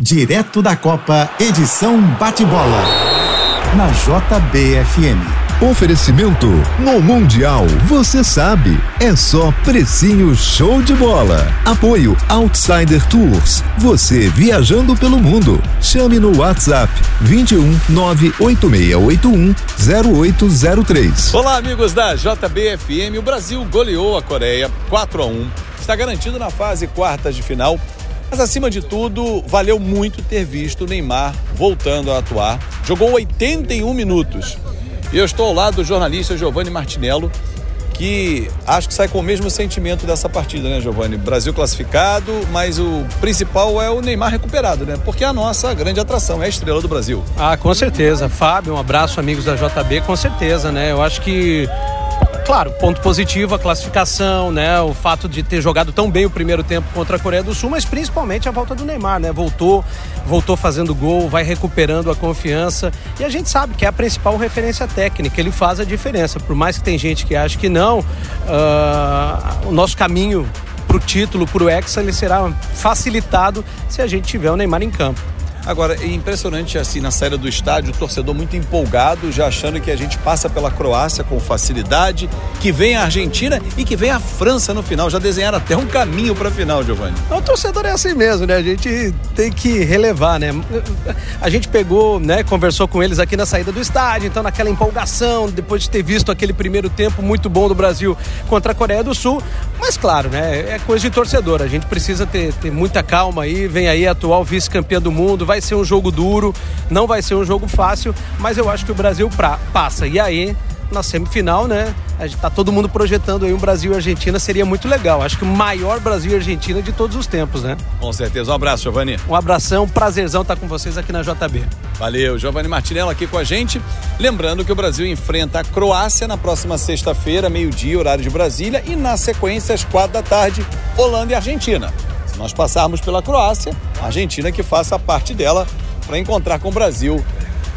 Direto da Copa, edição bate-bola. Na JBFM. Oferecimento no Mundial, você sabe, é só precinho show de bola. Apoio Outsider Tours, você viajando pelo mundo. Chame no WhatsApp 21 98681 0803. Olá, amigos da JBFM. O Brasil goleou a Coreia 4 a 1. Está garantido na fase quartas de final. Mas acima de tudo, valeu muito ter visto o Neymar voltando a atuar. Jogou 81 minutos. E eu estou ao lado do jornalista Giovanni Martinello, que acho que sai com o mesmo sentimento dessa partida, né, Giovanni? Brasil classificado, mas o principal é o Neymar recuperado, né? Porque é a nossa grande atração, é a estrela do Brasil. Ah, com certeza. Fábio, um abraço, amigos da JB, com certeza, né? Eu acho que claro, ponto positivo a classificação, né? O fato de ter jogado tão bem o primeiro tempo contra a Coreia do Sul, mas principalmente a volta do Neymar, né? Voltou, voltou fazendo gol, vai recuperando a confiança. E a gente sabe que é a principal referência técnica, ele faz a diferença. Por mais que tem gente que acha que não, uh, o nosso caminho para o título, para o Hexa, ele será facilitado se a gente tiver o Neymar em campo. Agora, é impressionante assim na saída do estádio, o torcedor muito empolgado, já achando que a gente passa pela Croácia com facilidade, que vem a Argentina e que vem a França no final. Já desenharam até um caminho para a final, Giovanni. O torcedor é assim mesmo, né? A gente tem que relevar, né? A gente pegou, né, conversou com eles aqui na saída do estádio, então naquela empolgação, depois de ter visto aquele primeiro tempo muito bom do Brasil contra a Coreia do Sul. Mas claro, né? É coisa de torcedor. A gente precisa ter, ter muita calma aí. Vem aí atual vice-campeã do mundo vai ser um jogo duro, não vai ser um jogo fácil, mas eu acho que o Brasil pra, passa. E aí, na semifinal, né? A gente tá todo mundo projetando aí um Brasil e Argentina, seria muito legal. Acho que o maior Brasil e Argentina de todos os tempos, né? Com certeza. Um abraço, Giovanni. Um abração, prazerzão estar com vocês aqui na JB. Valeu, Giovanni Martinello aqui com a gente. Lembrando que o Brasil enfrenta a Croácia na próxima sexta-feira, meio-dia, horário de Brasília, e na sequência, às quatro da tarde, Holanda e Argentina nós passarmos pela Croácia, a Argentina que faça parte dela para encontrar com o Brasil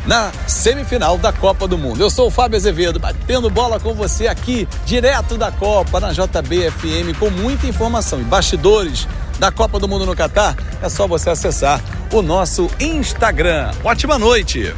na semifinal da Copa do Mundo. Eu sou o Fábio Azevedo, batendo bola com você aqui, direto da Copa, na JBFM, com muita informação e bastidores da Copa do Mundo no Catar. É só você acessar o nosso Instagram. Ótima noite!